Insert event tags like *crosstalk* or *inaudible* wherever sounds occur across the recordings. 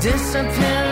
disappear.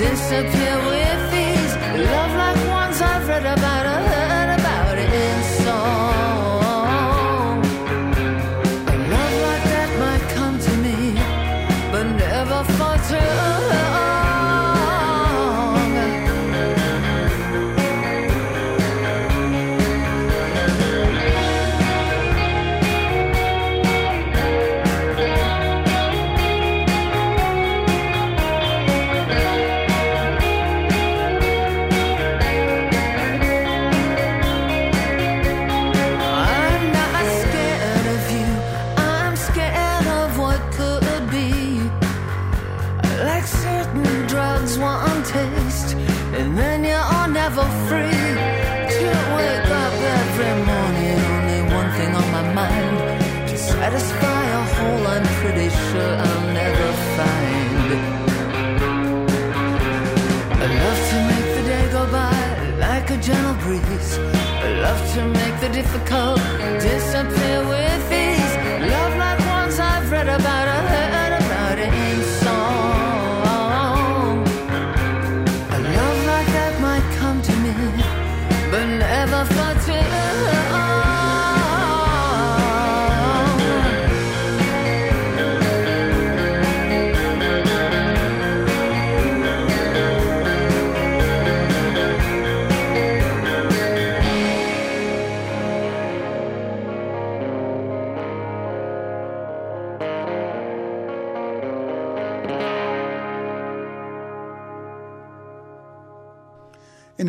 disappear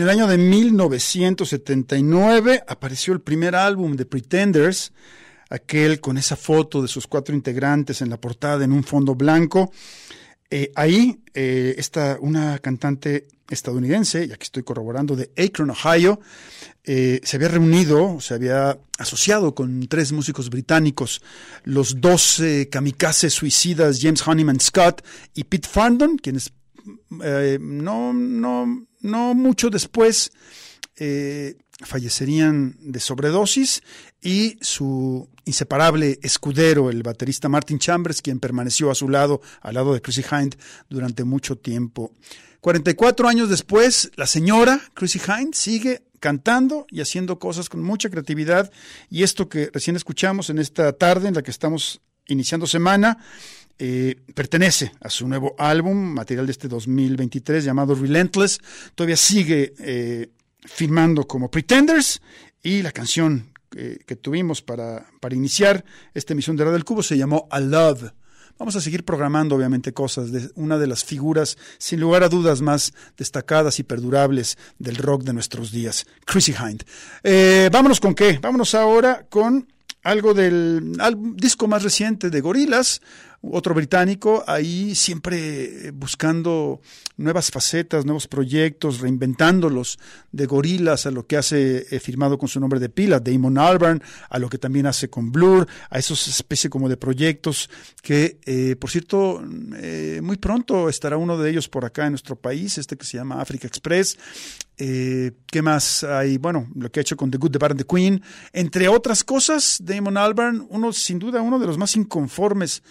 En el año de 1979 apareció el primer álbum de Pretenders, aquel con esa foto de sus cuatro integrantes en la portada en un fondo blanco. Eh, ahí eh, está una cantante estadounidense, y aquí estoy corroborando, de Akron, Ohio, eh, se había reunido, se había asociado con tres músicos británicos, los dos kamikazes suicidas James Honeyman Scott y Pete Farndon, quienes no, no, no mucho después eh, fallecerían de sobredosis y su inseparable escudero, el baterista Martin Chambers, quien permaneció a su lado, al lado de Chrissy Hind, durante mucho tiempo. 44 años después, la señora Chrissy Hind sigue cantando y haciendo cosas con mucha creatividad y esto que recién escuchamos en esta tarde en la que estamos iniciando semana, eh, pertenece a su nuevo álbum, material de este 2023 llamado Relentless. Todavía sigue eh, firmando como Pretenders y la canción que tuvimos para, para iniciar esta emisión de Radio del Cubo se llamó A Love. Vamos a seguir programando, obviamente, cosas de una de las figuras, sin lugar a dudas, más destacadas y perdurables del rock de nuestros días, Chrissy Hind. Eh, vámonos con qué? Vámonos ahora con algo del disco más reciente de Gorilas, otro británico, ahí siempre buscando nuevas facetas, nuevos proyectos, reinventándolos, de gorilas a lo que hace eh, firmado con su nombre de pila, Damon Albarn, a lo que también hace con Blur, a esos especie como de proyectos que, eh, por cierto, eh, muy pronto estará uno de ellos por acá en nuestro país, este que se llama Africa Express. ¿Qué más hay? Bueno, lo que ha hecho con The Good, The Bad and The Queen. Entre otras cosas, Damon Albarn, uno sin duda uno de los más inconformes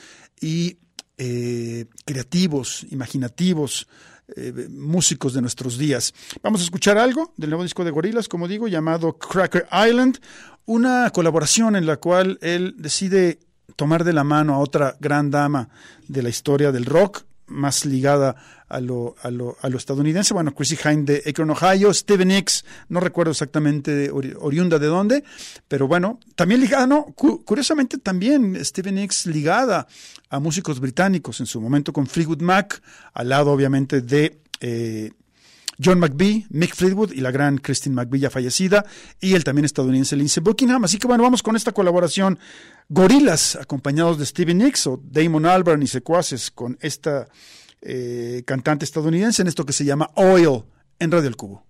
y eh, creativos, imaginativos, eh, músicos de nuestros días. Vamos a escuchar algo del nuevo disco de Gorilas, como digo, llamado Cracker Island, una colaboración en la cual él decide tomar de la mano a otra gran dama de la historia del rock, más ligada a lo, a lo, a lo estadounidense. Bueno, Chrissy Hine de Akron, Ohio, Steven X, no recuerdo exactamente oriunda de dónde, pero bueno, también ligada, no, curiosamente también Steven X ligada a músicos británicos en su momento con Fleetwood Mac, al lado obviamente de eh, John McBee, Mick Fleetwood y la gran Christine McBee ya fallecida, y el también estadounidense Lindsey Buckingham. Así que bueno, vamos con esta colaboración. Gorilas, acompañados de Steven Nicks o Damon Albarn y secuaces con esta eh, cantante estadounidense en esto que se llama Oil en Radio El Cubo.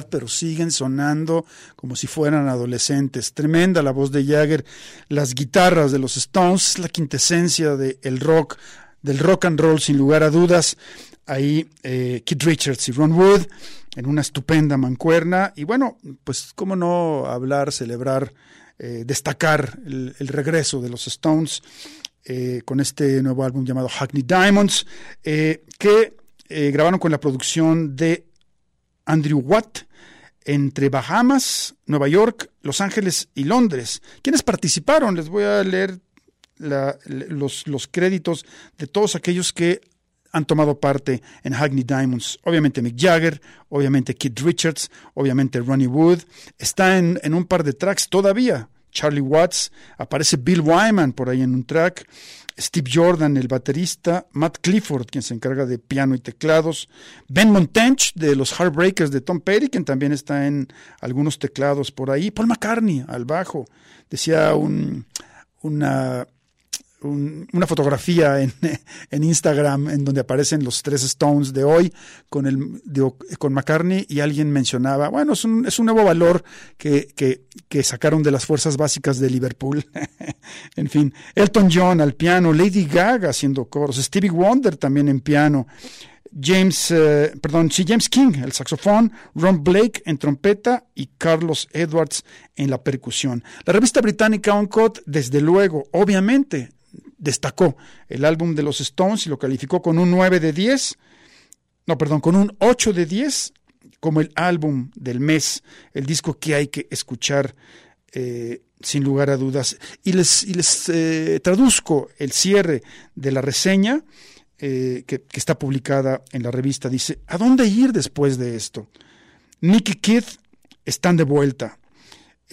Pero siguen sonando como si fueran adolescentes. Tremenda la voz de Jagger, las guitarras de los Stones, es la quintesencia del rock, del rock and roll sin lugar a dudas. Ahí eh, Keith Richards y Ron Wood en una estupenda mancuerna. Y bueno, pues cómo no hablar, celebrar, eh, destacar el, regreso de los Stones eh, con este nuevo álbum llamado Hackney Diamonds, que grabaron con la producción de Andrew Watt entre Bahamas, Nueva York, Los Ángeles y Londres. ¿Quiénes participaron? Les voy a leer los, créditos de todos aquellos que han tomado parte en Hackney Diamonds. Obviamente Mick Jagger, obviamente Keith Richards, obviamente Ronnie Wood. Está en un par de tracks todavía. Charlie Watts, aparece Bill Wyman por ahí en un track. Steve Jordan, el baterista, Matt Clifford, quien se encarga de piano y teclados, Ben Montench de los Heartbreakers de Tom Petty, quien también está en algunos teclados por ahí, Paul McCartney al bajo, decía un, una una fotografía en, *laughs* en, Instagram en donde aparecen los tres Stones de hoy con, el, con McCartney y alguien mencionaba, bueno, es un, es un nuevo valor que, que, que sacaron de las fuerzas básicas de Liverpool. *laughs* en fin, Elton John al piano, Lady Gaga haciendo coros, Stevie Wonder también en piano. James, eh, perdón, sí, James King, el saxofón, Ron Blake en trompeta y Carlos Edwards en la percusión. La revista británica Uncut, desde luego, obviamente, destacó el álbum de los Stones y lo calificó con un 9 de 10, no, perdón, con un 8 de 10 como el álbum del mes, el disco que hay que escuchar eh, sin lugar a dudas. Y les, eh, traduzco el cierre de la reseña eh, que, que, está publicada en la revista. Dice, ¿a dónde ir después de esto? Nicky Kid están de vuelta.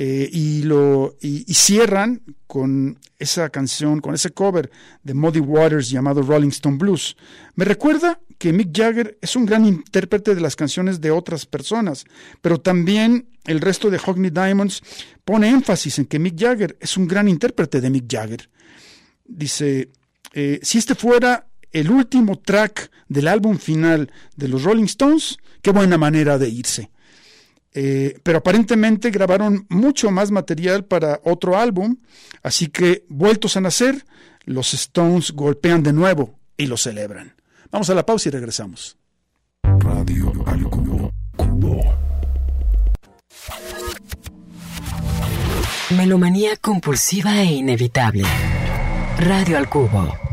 Eh, y, lo, y, cierran con esa canción, con ese cover de Muddy Waters llamado Rolling Stone Blues. Me recuerda que Mick Jagger es un gran intérprete de las canciones de otras personas, pero también el resto de Hockney Diamonds pone énfasis en que Mick Jagger es un gran intérprete de Mick Jagger. Dice, eh, si este fuera el último track del álbum final de los Rolling Stones, qué buena manera de irse. Eh, pero aparentemente grabaron mucho más material para otro álbum, así que vueltos a nacer, los Stones golpean de nuevo y lo celebran. Vamos a la pausa y regresamos. Radio al cubo. Melomanía compulsiva e inevitable. Radio al cubo.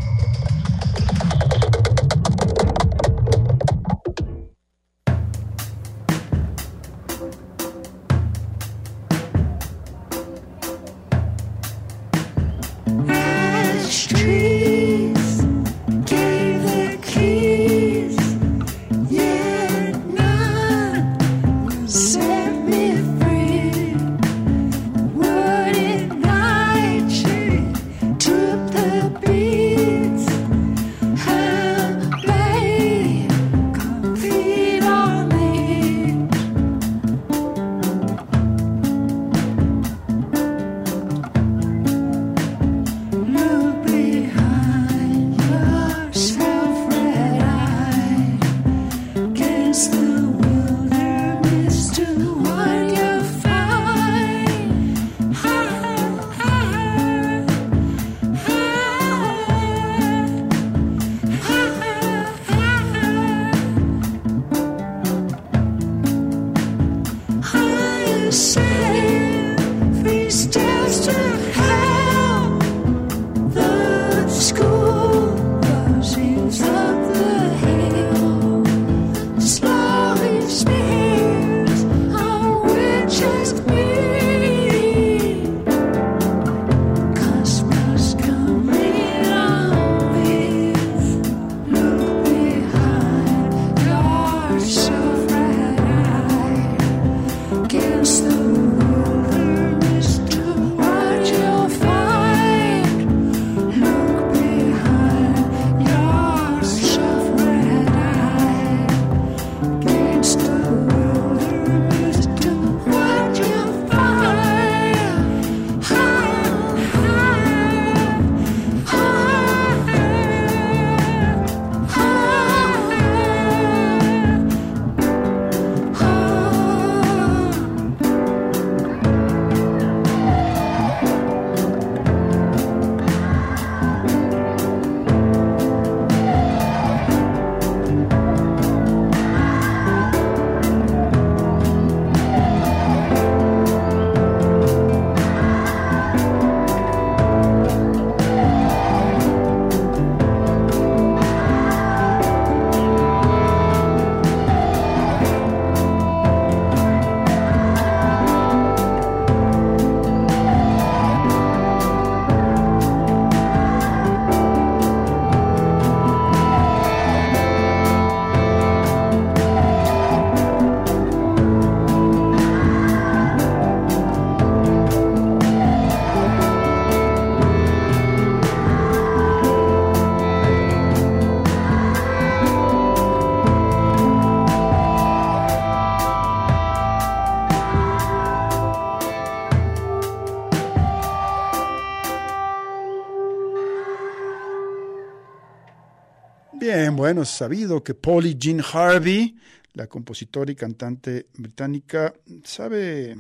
Bueno, es sabido que Polly Jean Harvey, la compositora y cantante británica, sabe,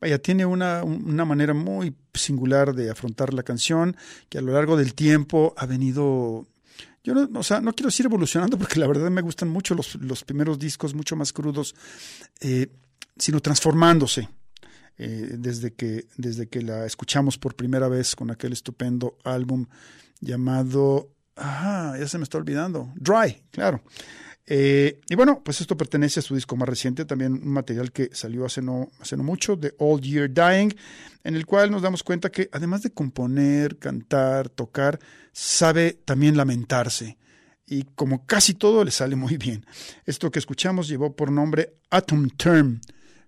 vaya, tiene una, una manera muy singular de afrontar la canción, que a lo largo del tiempo ha venido yo no, o sea, no quiero decir evolucionando porque la verdad me gustan mucho los, los primeros discos, mucho más crudos, eh, sino transformándose. Eh, desde, que, desde que la escuchamos por primera vez con aquel estupendo álbum llamado, ah, ya se me está olvidando, Dry, claro. Eh, y bueno, pues esto pertenece a su disco más reciente, también un material que salió hace no, hace no mucho, The Old Year Dying, en el cual nos damos cuenta que además de componer, cantar, tocar, sabe también lamentarse. Y como casi todo le sale muy bien. Esto que escuchamos llevó por nombre Atom Term,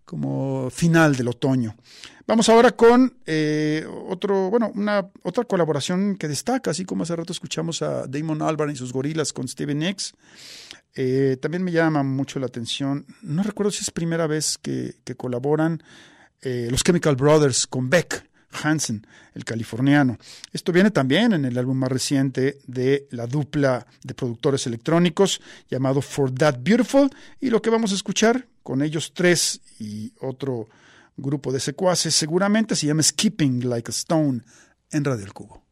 como final del otoño. Vamos ahora con eh, otro, bueno, una otra colaboración que destaca, así como hace rato escuchamos a Damon Albarn y sus gorilas con Steven Nicks. Eh, también me llama mucho la atención, no recuerdo si es primera vez que, colaboran eh, los Chemical Brothers con Beck Hansen, el californiano. Esto viene también en el álbum más reciente de la dupla de productores electrónicos llamado For That Beautiful y lo que vamos a escuchar con ellos tres y otro grupo de secuaces seguramente se llama Skipping Like a Stone en Radio El Cubo.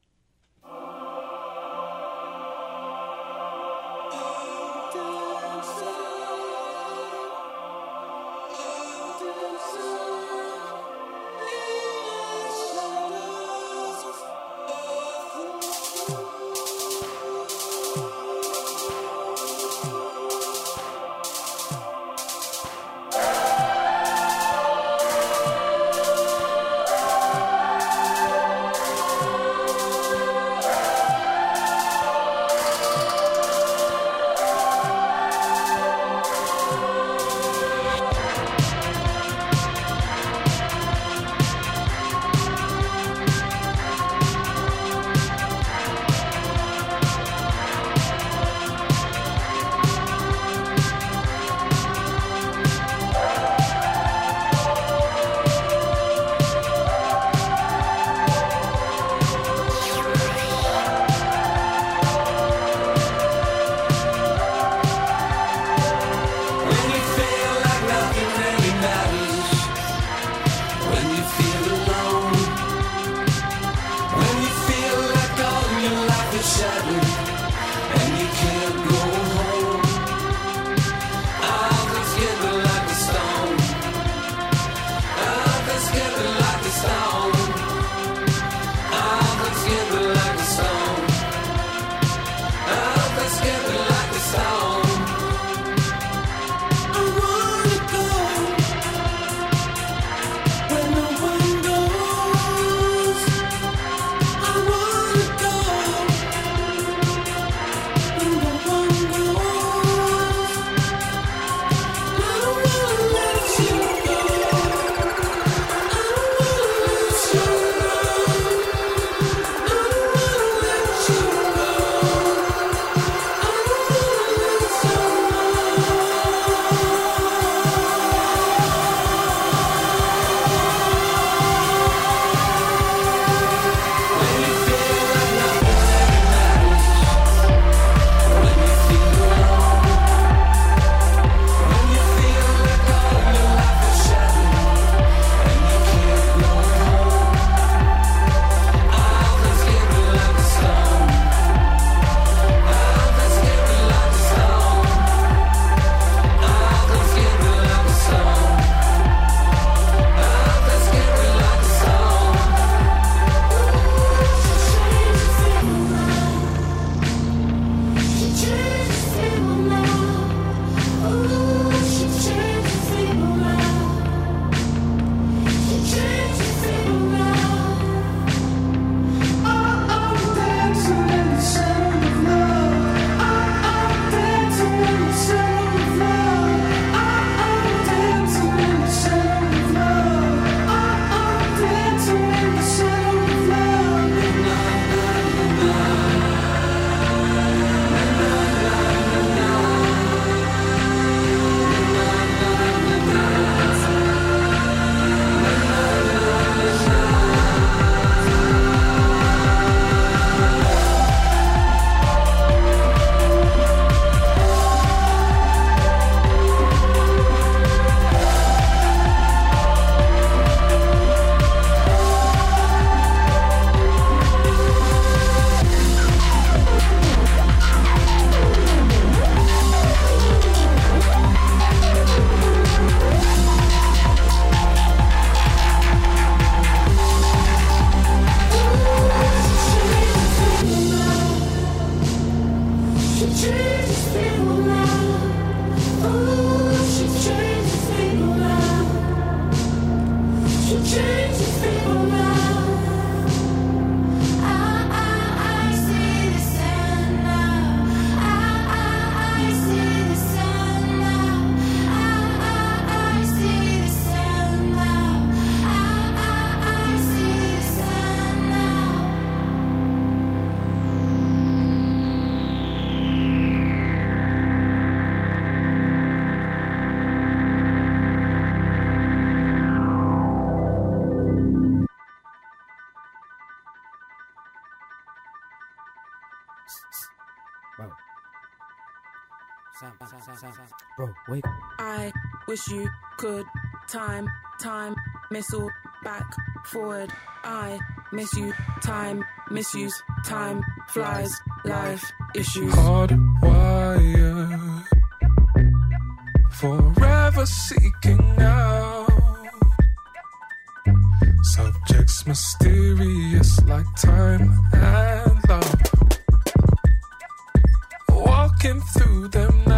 Bro, wait. I wish you could time, time, missile, back, forward. I miss you, time, misuse, time, flies, life, issues. Hardwired, forever seeking out. Subjects mysterious like time and love. Walking through them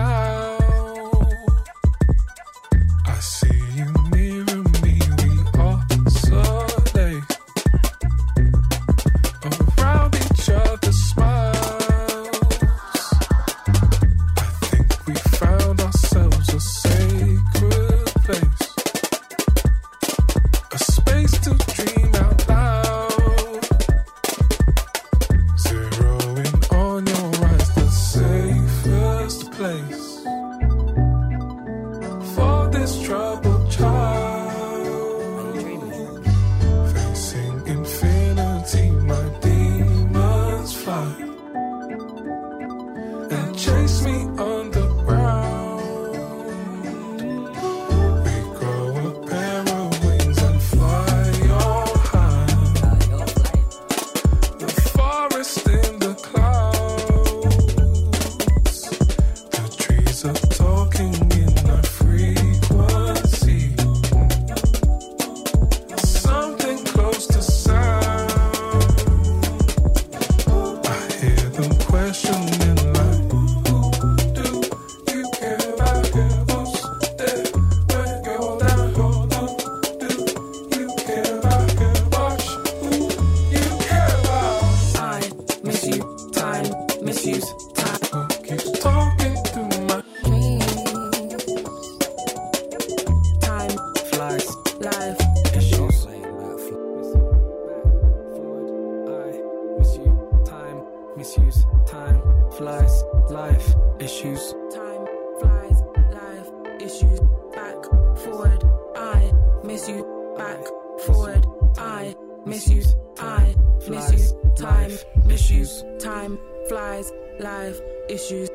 back, forward. I miss you, I miss you, time, issues, time, flies, life, issues.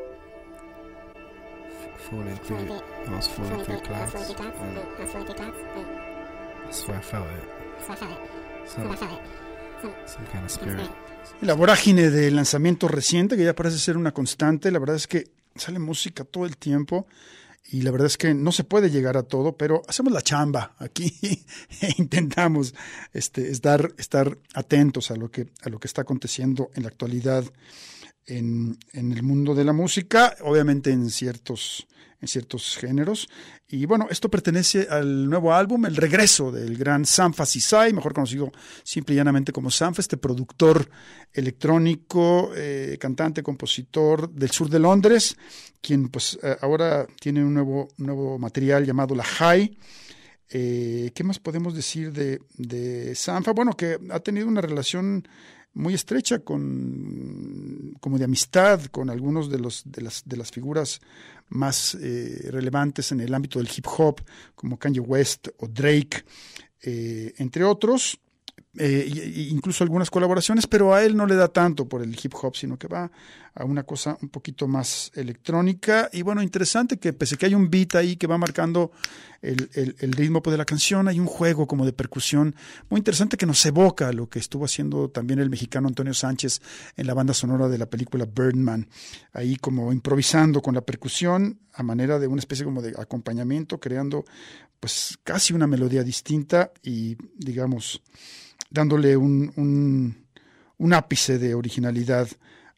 Falling through. I was falling through clouds. That's where I felt it. Some, some kind of spirit. La vorágine del lanzamiento reciente, que ya parece ser una constante, la verdad es que sale música todo el tiempo y la verdad es que no se puede llegar a todo, pero hacemos la chamba aquí *laughs* e intentamos este, estar, estar atentos a lo, que, a lo que está aconteciendo en la actualidad en, en el mundo de la música, obviamente en ciertos, en ciertos géneros. Y bueno, esto pertenece al nuevo álbum, el regreso del gran Sanfa Sisai, mejor conocido simple y llanamente como Sanfa, este productor electrónico, eh, cantante, compositor del sur de Londres, quien pues eh, ahora tiene un nuevo, nuevo material llamado La High. Eh, ¿Qué más podemos decir de, de Sanfa? Bueno, que ha tenido una relación muy estrecha con como de amistad con algunos de los de las de las figuras más eh, relevantes en el ámbito del hip hop como Kanye West o Drake eh, entre otros eh, incluso algunas colaboraciones, pero a él no le da tanto por el hip hop, sino que va a una cosa un poquito más electrónica. Y bueno, interesante que pese que hay un beat ahí que va marcando el, el- el ritmo pues, de la canción, hay un juego como de percusión muy interesante que nos evoca lo que estuvo haciendo también el mexicano Antonio Sánchez en la banda sonora de la película Birdman, ahí como improvisando con la percusión a manera de una especie como de acompañamiento, creando pues casi una melodía distinta y digamos dándole un, un, ápice de originalidad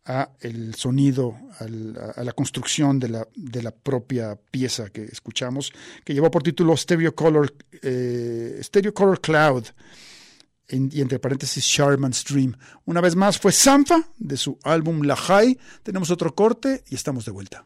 a el sonido, a, la construcción de la, de la propia pieza que escuchamos, que llevó por título Stereo Color, eh, Stereo Color Cloud, y entre paréntesis Sharman's Dream. Una vez más fue Sanfa de su álbum La High. Tenemos otro corte y estamos de vuelta.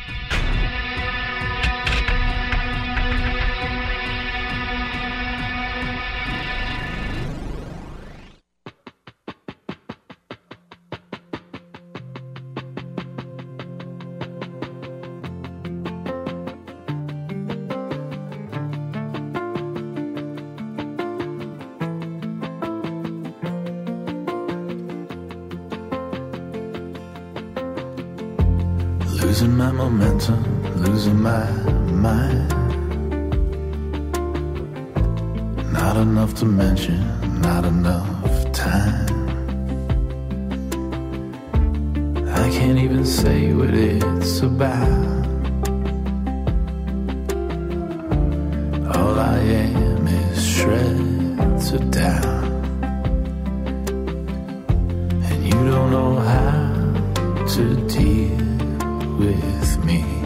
Of doubt. And you don't know how to deal with me.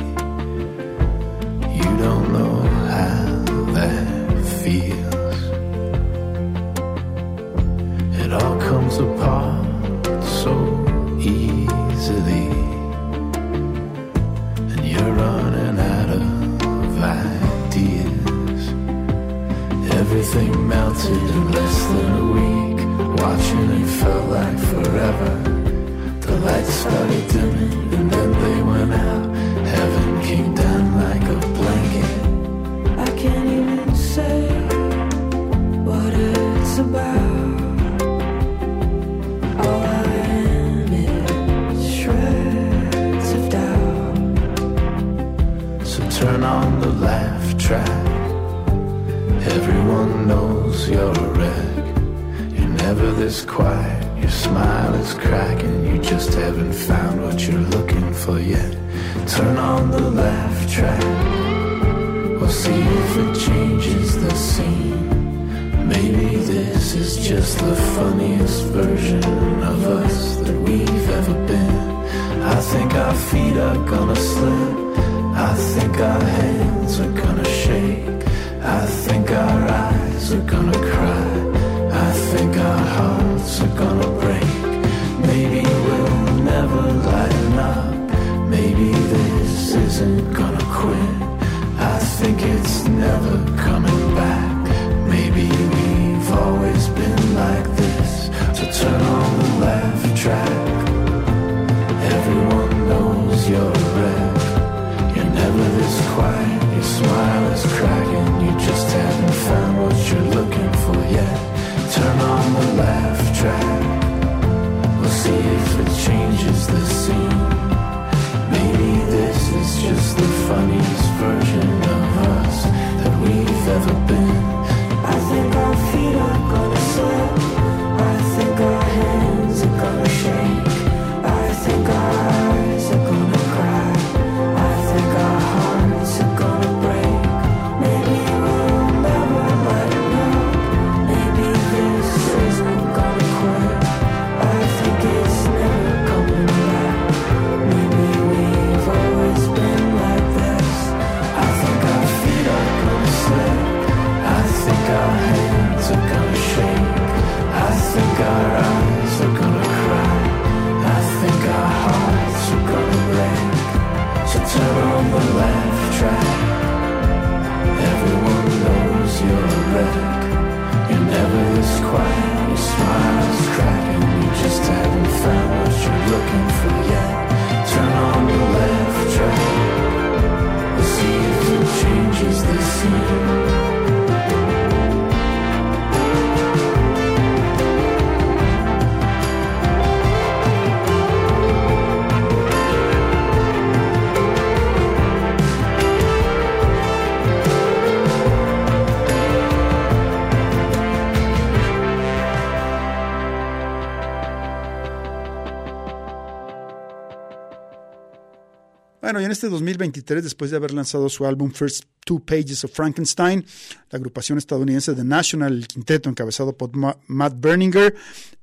En este 2023, después de haber lanzado su álbum First Two Pages of Frankenstein, la agrupación estadounidense The National, el quinteto encabezado por Ma- Matt Berninger,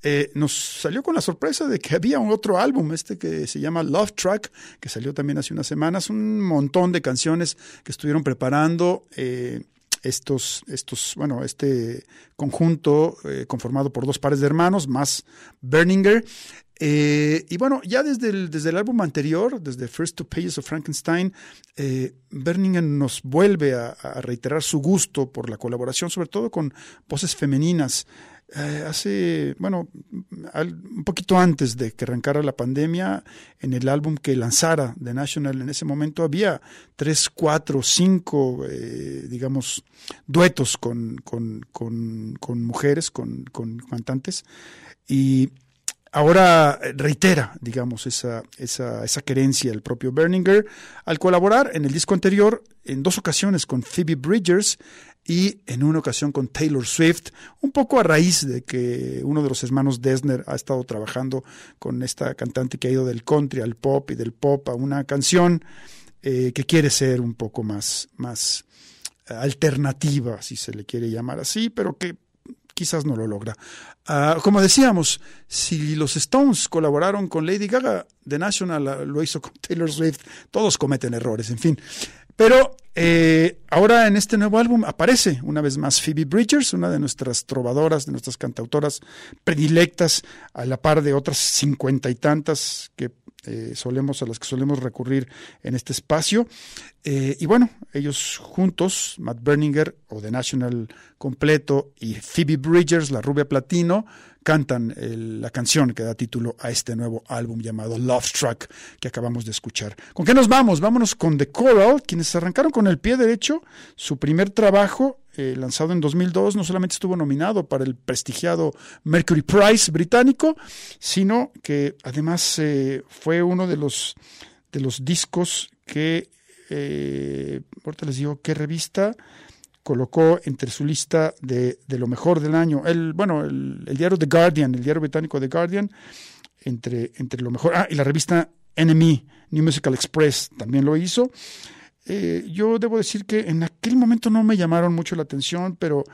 eh, nos salió con la sorpresa de que había un otro álbum, este que se llama Love Track, que salió también hace unas semanas, un montón de canciones que estuvieron preparando. eh, estos, estos, bueno, este conjunto eh, conformado por dos pares de hermanos, más Berninger. Eh, y bueno, ya desde el, desde el álbum anterior, desde First Two Pages of Frankenstein, eh, Berninger nos vuelve a, a reiterar su gusto por la colaboración, sobre todo con voces femeninas. Eh, hace, bueno, al- un poquito antes de que arrancara la pandemia, en el álbum que lanzara The National en ese momento había tres, cuatro, cinco, eh, digamos, duetos con, con, con, con mujeres, con, con cantantes. Y ahora reitera, digamos, esa, esa, esa querencia el propio Berninger al colaborar en el disco anterior en dos ocasiones con Phoebe Bridgers y en una ocasión con Taylor Swift, un poco a raíz de que uno de los hermanos Desner ha estado trabajando con esta cantante que ha ido del country al pop y del pop a una canción eh, que quiere ser un poco más, más alternativa, si se le quiere llamar así, pero que quizás no lo logra. Ah, como decíamos, si los Stones colaboraron con Lady Gaga, The National ah, lo hizo con Taylor Swift, todos cometen errores, en fin. Pero eh, ahora en este nuevo álbum aparece una vez más Phoebe Bridgers, una de nuestras trovadoras, de nuestras cantautoras predilectas, a la par de otras cincuenta y tantas que eh, solemos, a las que solemos recurrir en este espacio. Eh, y bueno, ellos juntos, Matt Berninger o The National completo y Phoebe Bridgers, la rubia platino, cantan la canción que da título a este nuevo álbum llamado Love Struck que acabamos de escuchar. ¿Con qué nos vamos? Vámonos con The Coral, quienes arrancaron con el pie derecho su primer trabajo eh, lanzado en 2002, no solamente estuvo nominado para el prestigiado Mercury Prize británico, sino que además eh, fue uno de los, de los discos que, eh, ahorita les digo qué revista, colocó entre su lista de, de lo mejor del año. El, bueno, el, diario The Guardian, el diario británico The Guardian, entre, entre lo mejor. Ah, y la revista NME, New Musical Express, también lo hizo. Eh, yo debo decir que en aquel momento no me llamaron mucho la atención, pero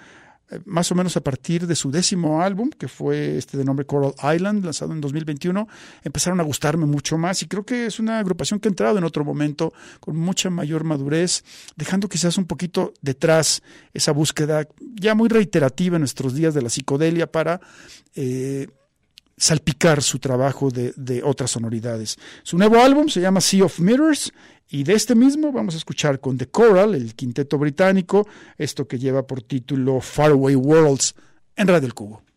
más o menos a partir de su décimo álbum, que fue este de nombre Coral Island, lanzado en 2021, empezaron a gustarme mucho más. Y creo que es una agrupación que ha entrado en otro momento con mucha mayor madurez, dejando quizás un poquito detrás esa búsqueda ya muy reiterativa en nuestros días de la psicodelia para eh, salpicar su trabajo de, otras sonoridades. Su nuevo álbum se llama Sea of Mirrors y de este mismo vamos a escuchar con The Coral, el quinteto británico, esto que lleva por título Faraway Worlds en Radio El Cubo.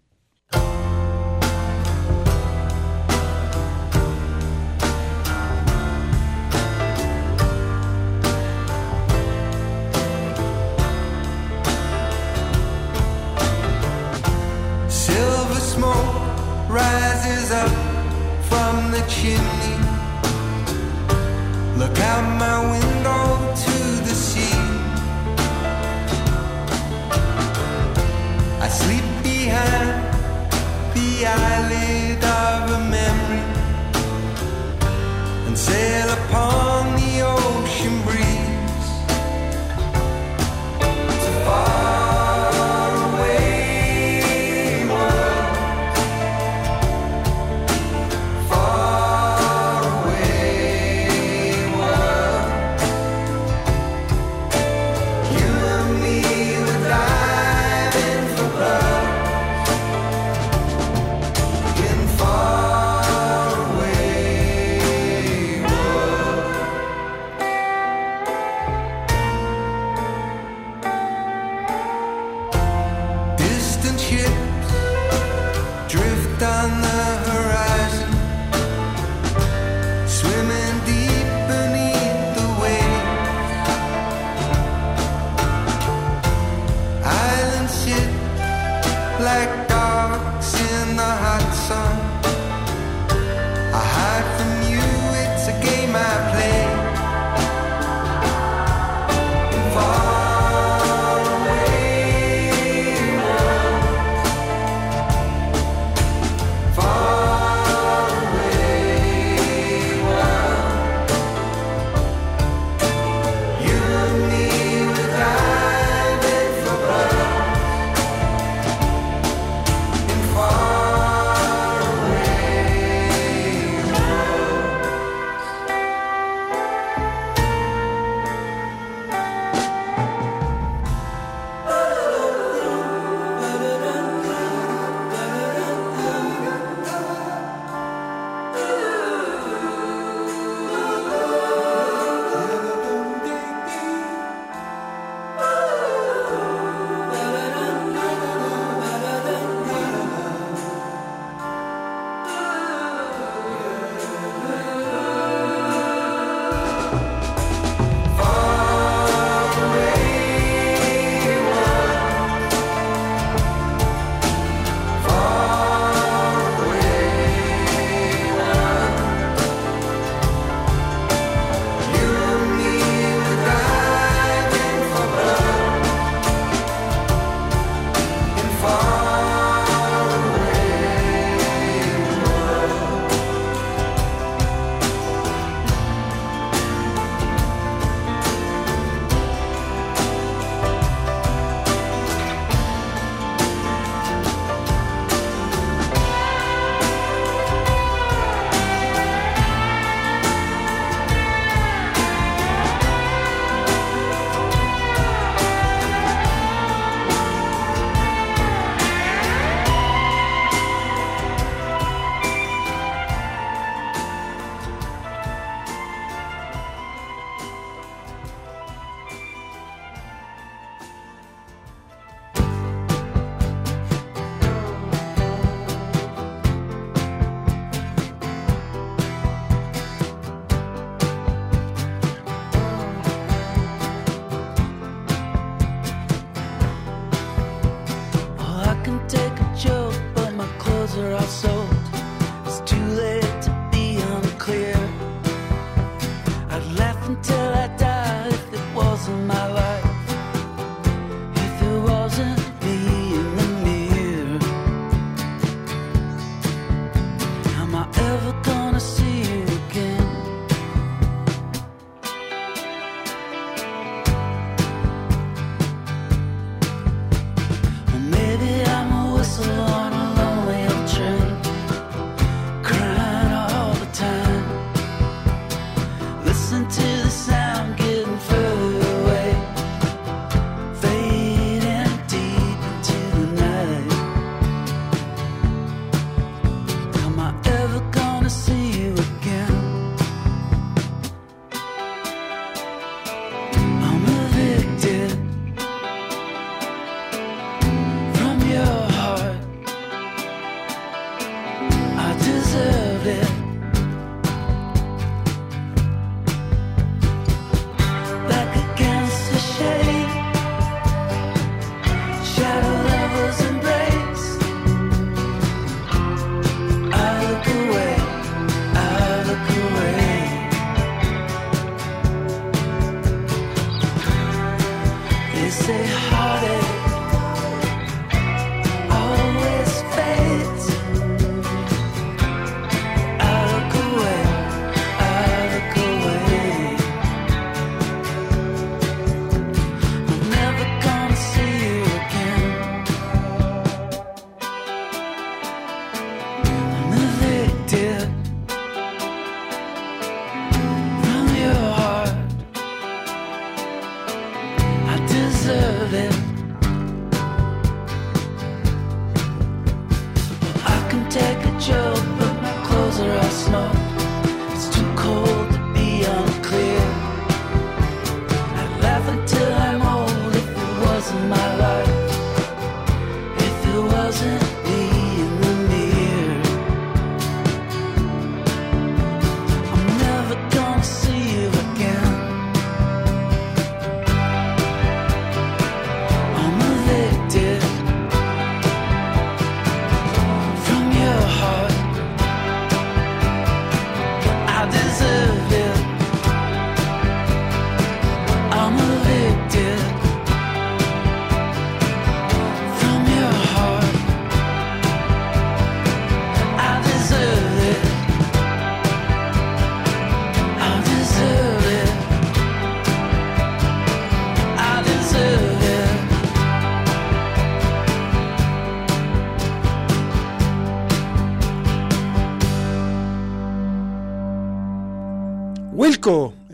Rises up from the chimney. Look out my window to the sea. I sleep behind the eyelid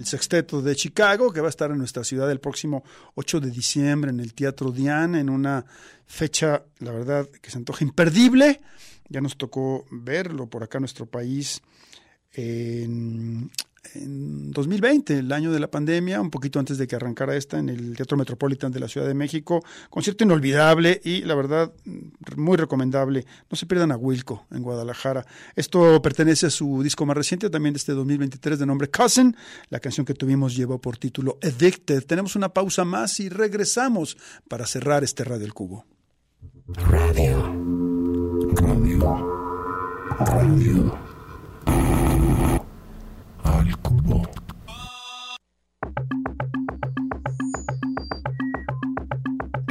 sexteto de Chicago, que va a estar en nuestra ciudad el próximo 8 de diciembre en el Teatro Diana, en una fecha, la verdad, que se antoja imperdible. Ya nos tocó verlo por acá en nuestro país en, en 2020, el año de la pandemia, un poquito antes de que arrancara esta, en el Teatro Metropolitan de la Ciudad de México. Concierto inolvidable y, la verdad, muy recomendable. No se pierdan a Wilco en Guadalajara. Esto pertenece a su disco más reciente, también de este 2023, de nombre Cousin. La canción que tuvimos llevó por título Addicted. Tenemos una pausa más y regresamos para cerrar este Radio El Cubo. Radio. Radio. Radio.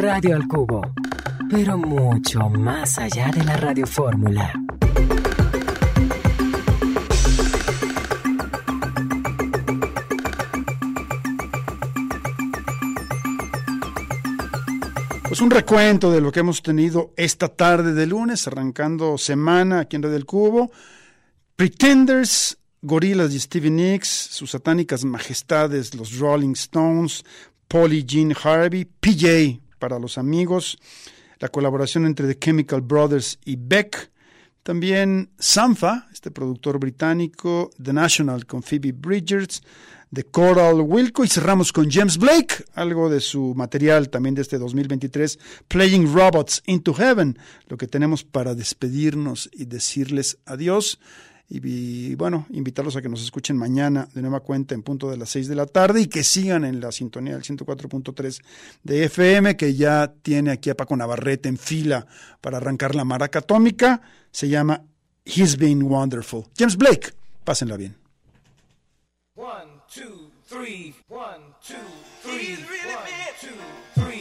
Radio al Cubo, pero mucho más allá de la radiofórmula. Pues un recuento de lo que hemos tenido esta tarde de lunes, arrancando semana aquí en Radio del Cubo. Pretenders, Gorilas y Stevie Nicks, sus satánicas majestades, los Rolling Stones, Polly Jean Harvey, PJ para los amigos, la colaboración entre The Chemical Brothers y Beck, también Sanfa, este productor británico, The National con Phoebe Bridgers, The Coral Wilco y cerramos con James Blake, algo de su material también de este 2023, Playing Robots into Heaven, lo que tenemos para despedirnos y decirles adiós Y, y, bueno, invitarlos a que nos escuchen mañana de nueva cuenta en punto de las 6 de la tarde y que sigan en la sintonía del 104.3 de FM, que ya tiene aquí a Paco Navarrete en fila para arrancar la maraca atómica. Se llama He's Been Wonderful. James Blake, pásenla bien. One, two, three, one, two, three, one, two,